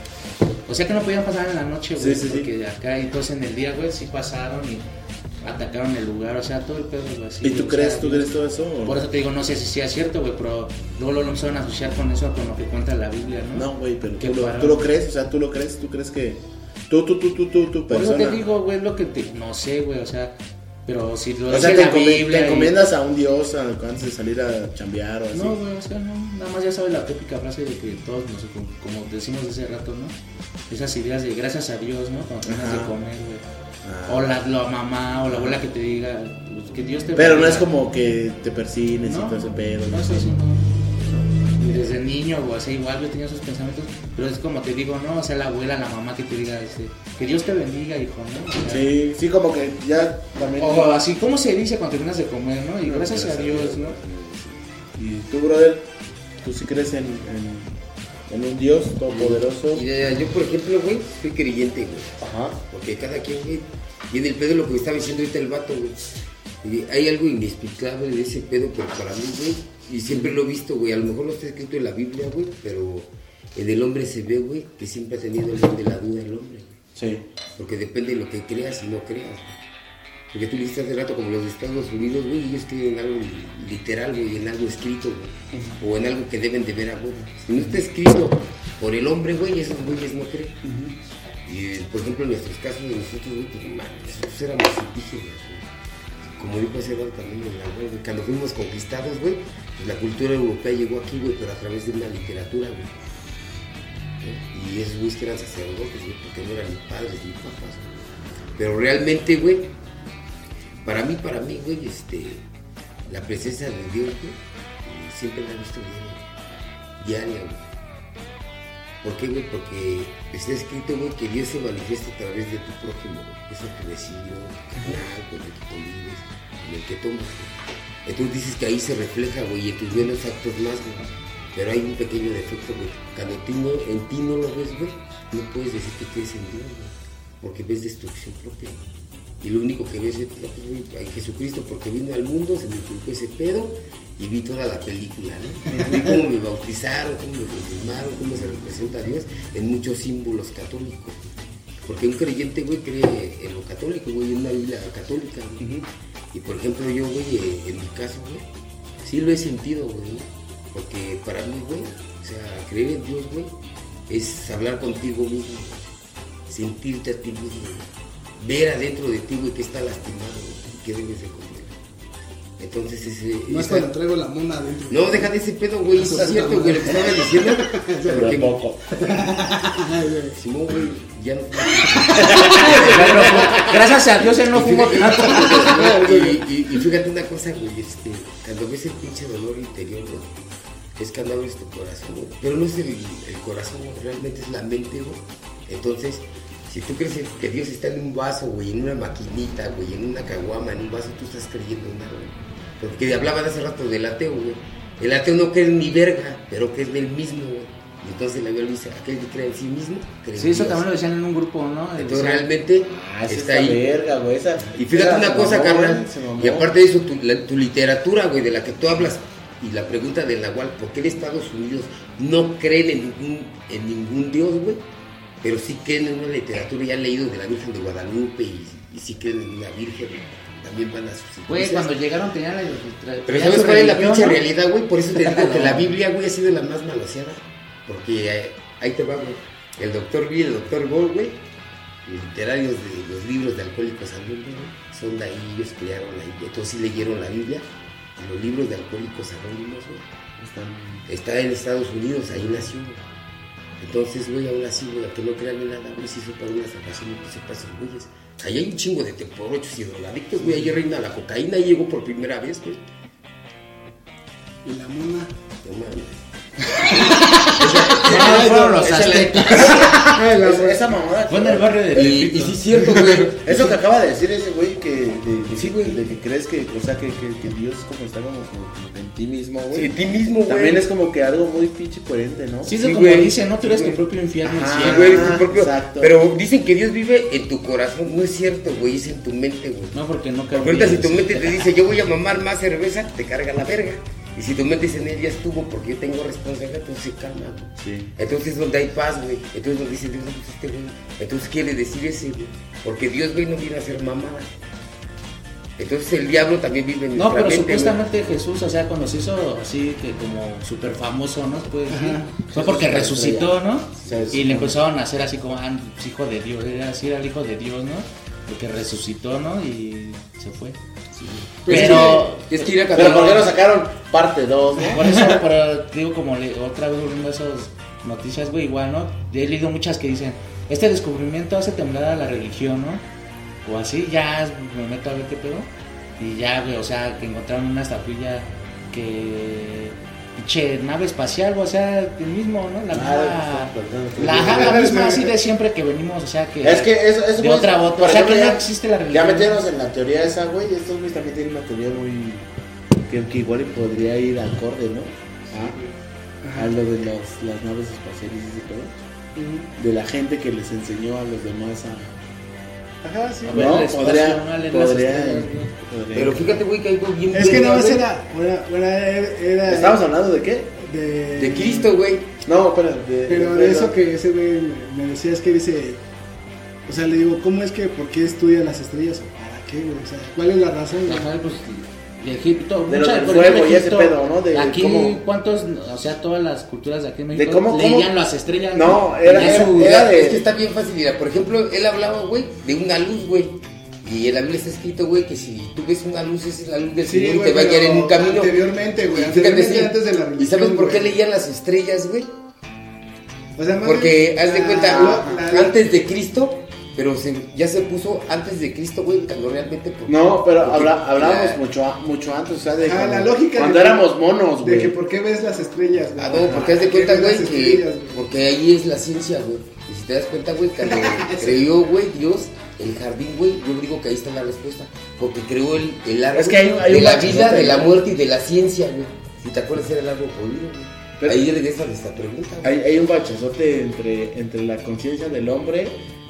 O sea, que no podían pasar en la noche, güey. Sí, sí, sí. porque de acá, entonces en el día, güey, sí pasaron y atacaron el lugar. O sea, todo el pedo, güey. así, ¿Y tú crees, sea, tú crees todo eso? o- Por eso te digo, no sé si sea cierto, güey, pero luego lo empezaron a asociar con eso, con lo que cuenta la Biblia, ¿no? No, güey, pero tú lo, tú crees, o sea, tú lo crees, tú crees que... Tú, tú, tú, tú, tú, tu Por eso persona. te digo, güey, lo que te... No sé, güey, o sea... Pero si lo O sea, te, la encome- Biblia. te y- encomiendas a un dios antes de salir a chambear o así. No, güey, o sea, no, nada más ya sabes la típica frase de que todos, no sé, como, como decimos hace rato, ¿no? Esas ideas de gracias a Dios, ¿no? Cuando tengas Ajá. de comer, güey. Ah. O la, la mamá o la abuela que te diga pues, que Dios te Pero no es como que te persines y todo ese pedo. no, ¿no? sí, sí, no. Y desde niño o así, igual yo tenía esos pensamientos, pero es como te digo, ¿no? O sea, la abuela, la mamá que te diga, este, que Dios te bendiga, hijo, ¿no? O sea, Sí, sí, como que ya también. O así, ¿cómo se dice cuando terminas de comer, no? Y gracias a Dios, ¿no? Y tú, brother, tú sí crees en, en, en un Dios todopoderoso. Mira, yo, por ejemplo, güey, soy creyente, güey. Ajá. Porque cada quien, güey, viene el pedo lo que estaba diciendo ahorita el vato, güey. Y hay algo inexplicable de ese pedo, pero para mí, güey, y siempre lo he visto, güey, a lo mejor no está escrito en la Biblia, güey, pero en el hombre se ve, güey, que siempre ha tenido el don de la duda el hombre, güey. Sí. Porque depende de lo que creas y no creas. güey. Porque tú dijiste hace rato, como los de Estados Unidos, güey, ellos tienen algo literal, güey, en algo escrito, güey. O en algo que deben de ver a güey. Si no está escrito por el hombre, güey, esos güeyes no creen. Y, por ejemplo, en nuestros casos de nosotros, güey, pues, man, nosotros éramos indígenas, güey. Como hace rato también en la güey, cuando fuimos conquistados, güey, pues la cultura europea llegó aquí, güey, pero a través de una literatura, güey. ¿no? Y esos güeyes que eran sacerdotes, güey, porque no eran ni padres ni papás, güey. Pero realmente, güey, para mí, para mí, güey, este, la presencia de Dios, güey, eh, siempre la he visto diaria, diaria, güey. ¿Por qué, güey? Porque está escrito, güey, que Dios se manifiesta a través de tu prójimo, güey. Es tu vecino, canal, con el que convives, con el que tomas, güey. Entonces dices que ahí se refleja, güey, en tus buenos actos más, güey. Pero hay un pequeño defecto, güey. Cuando tú en ti no lo ves, güey, no puedes decir que crees en Dios, güey. Porque ves destrucción propia, güey. Y lo único que ves es pues, güey, Jesucristo, porque vino al mundo, se me inculcó ese pedo y vi toda la película, ¿no? Vi cómo me bautizaron, cómo me confirmaron, cómo se representa a Dios en muchos símbolos católicos. Porque un creyente, güey, cree en lo católico, güey, en una Biblia católica, güey. Y por ejemplo, yo, güey, en mi caso, güey, sí lo he sentido, güey, ¿no? Porque para mí, güey, o sea, creer en Dios, güey, es hablar contigo mismo, güey. sentirte a ti mismo, güey. ver adentro de ti, güey, que está lastimado, güey, que debes de comer. Entonces, ese. No es esa- cuando traigo la mona adentro. no, deja de ese pedo, güey, eso es cierto, güey, lo que estaba diciendo. Porque, Tampoco. Simón, güey, ya no. Gracias a Dios él no fumó tanto. y, y- y fíjate una cosa, güey, este, cuando ves el pinche dolor interior, güey, es que abres tu corazón, güey. Pero no es el, el corazón, güey, realmente es la mente, güey. Entonces, si tú crees que Dios está en un vaso, güey, en una maquinita, güey, en una caguama, en un vaso, tú estás creyendo en algo. Güey. Porque hablaban hace rato del ateo, güey. El ateo no cree en ni verga, pero cree en él mismo, güey. Y entonces la Biblia dice, aquel que cree en sí mismo, cree Sí, eso Dios. también lo decían en un grupo, ¿no? Entonces realmente Ah, esa está ahí. verga, güey. Esa, Y fíjate esa una cosa, mamó, carnal. Y aparte de eso, tu, la- tu literatura, güey, de la que tú hablas, y la pregunta de la cual, ¿por qué en Estados Unidos no creen en ningún, en ningún Dios, güey? Pero sí creen en una literatura, ya han leído de la Virgen de Guadalupe y, y sí creen en una Virgen, también van a sus Güey, iglesias. cuando llegaron tenían la. Pero ¿sabes cuál es la pinche ¿no? realidad, güey? Por eso te digo que la Biblia, güey, ha sido la más manoseada. Porque eh, ahí te va, güey. El doctor Bill, el doctor Gold, güey, literarios de los libros de Alcohólicos Anónimos, güey, son de ahí, ellos crearon ahí. Entonces sí leyeron la Biblia. Y los libros de Alcohólicos Anónimos, güey, están, está en Estados Unidos, ahí nació, güey. Entonces, güey, aún así, güey, aunque no crean en nada, güey, sí para una salvación y que sepa esos güeyes. Ahí hay un chingo de temporochos y drogadictos, güey, ahí reina la cocaína, ahí llegó por primera vez, güey. Y la mona. No mames. Ah, fueron los aztecas. Esa, esa mamada. Fue en el barrio de Y, sí es cierto, güey. Eso que acaba de decir ese güey que, de, Sí, güey. de que crees que, o sea, que, que, que Dios como está como, como en ti mismo, güey. Sí, en ti mismo, güey. También es como que algo muy pinche coherente, ¿no? Sí, es Sí, como güey. dicen, ¿no? Tú eres Sí, tu propio infierno. Sí, güey, Ah, tu propio- exacto. Pero dicen que Dios vive en tu corazón. No es cierto, güey. Es en tu mente, güey. No, porque no Porque ahorita si tu mente te dice, yo voy a mamar más cerveza, te carga la verga. Y si tu mente dice, en él ya estuvo porque yo tengo responsabilidad, entonces se calma, güey. Sí. Entonces es donde hay paz, güey. Entonces nos dice Dios, no, pues este güey. Entonces quiere decir ese, güey. Porque Dios, güey, no viene a ser mamada. Entonces el diablo también vive en No, nuestra pero mente, güey. supuestamente Jesús, o sea, cuando se hizo así que como súper famoso, ¿no? Ajá. Fue porque resucitó, ¿no? Sí, Y le empezaron a hacer así como, ah, pues, hijo de Dios, era así, era el hijo de Dios, ¿no? Porque resucitó, ¿no? Y se fue. Pero, Es que ir a Pero ¿por qué no sacaron parte 2, no? por eso, pero digo, como le- otra vez volviendo a esas noticias, güey, igual, ¿no? He leído muchas que dicen, este descubrimiento hace temblar a la religión, ¿no? O así, ya me meto a ver qué pedo. Y ya, güey, o sea, que encontraron una estatuilla que. Pinche nave espacial, o sea, el mismo, ¿no? La Ah, misma. La, la misma así de siempre que venimos, o sea, que. Es que eso, eso de güey, otra por O sea, que no ya- existe la Ya religión. metiéndonos en la teoría esa, güey, estos güeyes también tienen una teoría muy... Que, que igual podría ir acorde, ¿no? A, a lo de las, las naves espaciales y ese pedo. De la gente que les enseñó a los demás a... Ajá, sí. A ver, No, podría... podría, güey. podría- Pero fíjate, güey, que algo bien. Es que no, güey. era, era, era, era ¿Estamos hablando de qué? de, De Cristo, güey. No, espera. De, Pero de eso que ese güey me decía es que dice, o sea, le digo, ¿cómo es que, por qué estudian las estrellas? ¿O ¿Para qué, güey? O sea, ¿cuál es la razón? Ajá, pues de Egipto, De lo mucha- del por fuego ejemplo, y ese Egipto, pedo, ¿no? De aquí, cómo- ¿cuántos, o sea, todas las culturas de aquí en México cómo- cómo- leían las estrellas? No, era- era- su- era de- Es que está bien fácil. Mira, por ejemplo, él hablaba, güey, de una luz, güey. Y en la Biblia está escrito, güey, que si tú ves una luz, esa es la luz del Sí, Señor y te va a guiar en un camino. Anteriormente, güey, Y fíjate, anteriormente sí. antes de la religión. ¿Y sabes por qué leían las estrellas, güey? O sea, Porque, haz de la- cuenta, la- antes de Cristo, pero se- ya se puso antes de Cristo, güey, cuando realmente. porque- No, pero porque habla, hablábamos mucho, a- mucho antes, o sea, de Ajá, cuando, la lógica cuando de que- éramos monos, De que güey. por qué ves las estrellas, güey. Ah, no, porque haz de ¿Por qué cuenta, güey, que. güey? Porque ahí es la ciencia, güey. Y si te das cuenta, güey, cuando creó, güey, Dios el jardín, güey, yo digo que ahí está la respuesta. Porque creó el, el árbol Es que hay- hay de la vida, de la güey. muerte y de la ciencia, güey. Si te acuerdas, era el árbol prohibido, güey. Pero- ahí regresan esta pregunta. güey. Hay, hay un bachezote entre, entre la conciencia del hombre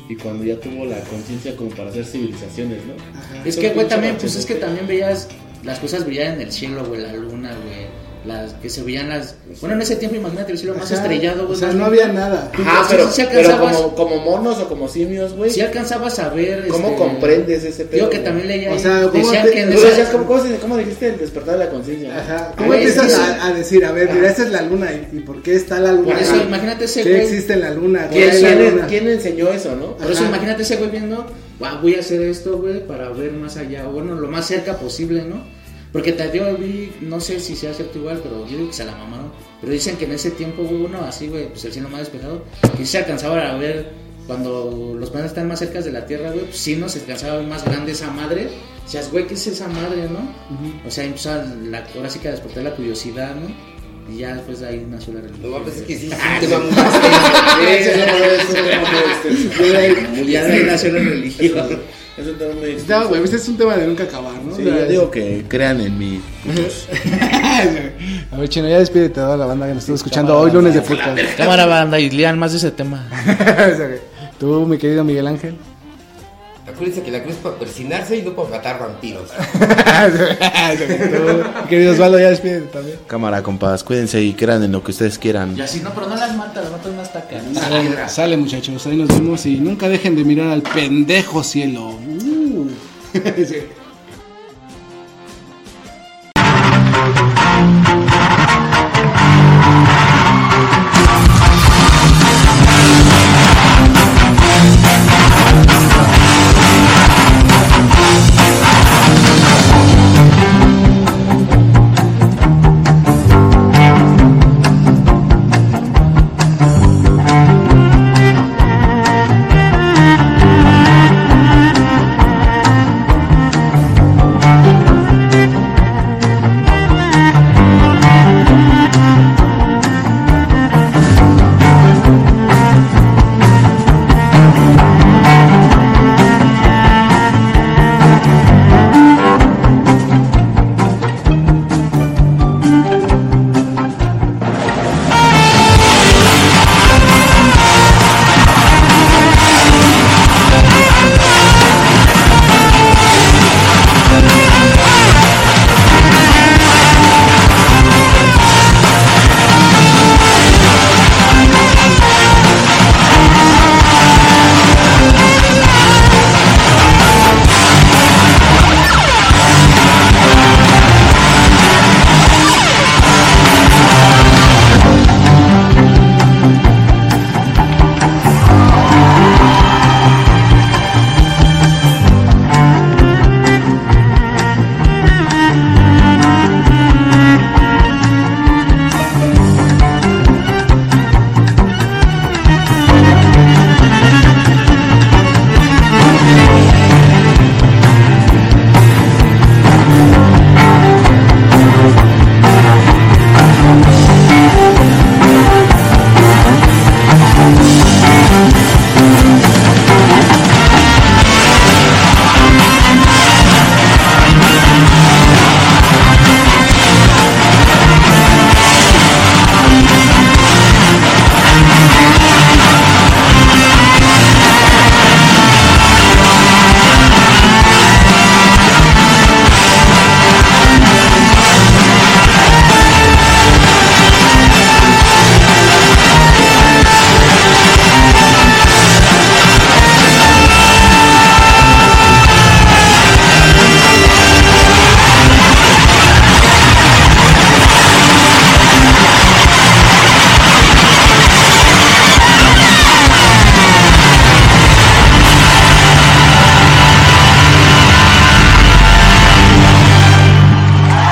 y cuando ya tuvo la conciencia como para hacer civilizaciones, ¿no? Ajá. Es que, güey, también, pues es que también veías, las cosas brillaban en el cielo, güey, la luna, güey. Las que se veían las. Bueno, en ese tiempo, imagínate el cielo más estrellado, güey. O sea, más no había nada. Sí, pero, sí pero como, como monos o como simios, güey. Si alcanzabas a ver. ¿Cómo este, comprendes ese pedo? Digo que también leía. O sea, ¿cómo decían te- que en Tú esa- decías, ¿cómo, cómo, cómo dijiste el despertar de la conciencia? Ajá. Ah, ¿Cómo güey, empiezas a, a decir, a ver, mira, esta es la luna y, y por qué está la luna? Por eso, Ajá. imagínate ese ¿Qué güey. existe en la luna? ¿Quién, ¿Qué la quién- luna? quién enseñó eso, no? Por eso imagínate ese güey viendo, "Guau, voy a hacer esto, güey, para ver más allá, bueno, lo más cerca posible, ¿no? Porque te digo, vi, no sé si sea cierto igual, pero yo digo que se la mamaron. Pero dicen que en ese tiempo, güey, uno así, güey, pues el cielo más despejado, que sí se alcanzaba a ver cuando los planetas están más cerca de la Tierra, güey, pues sí, no se alcanzaba a ver más grande esa madre. Decías, güey, ¿qué es esa madre, no? O sea, empezó la, ahora sí que a despertar la curiosidad, ¿no? Y ya después de ahí nació la religión. No, pues es que sí, muy extenso. Y ya de ahí nació la religión. Es un tema muy No, güey, este es un tema de nunca acabar, ¿no? Sí, O sea, yo digo que crean en mí. A ver, Chino, ya despídete a toda la banda que nos está escuchando hoy lunes de podcast. Cámara banda y lean más de ese tema. Tú, mi querido Miguel Ángel. Acuérdense que la cruz es para persinarse y no para matar vampiros. Querido Osvaldo, ya despídete también. Cámara, compas, cuídense y crean en lo que ustedes quieran. Y así, no, pero no las matas, las matas más tacas. Sale, sale, muchachos, ahí nos vemos y nunca dejen de mirar al pendejo cielo. Uh. Sí.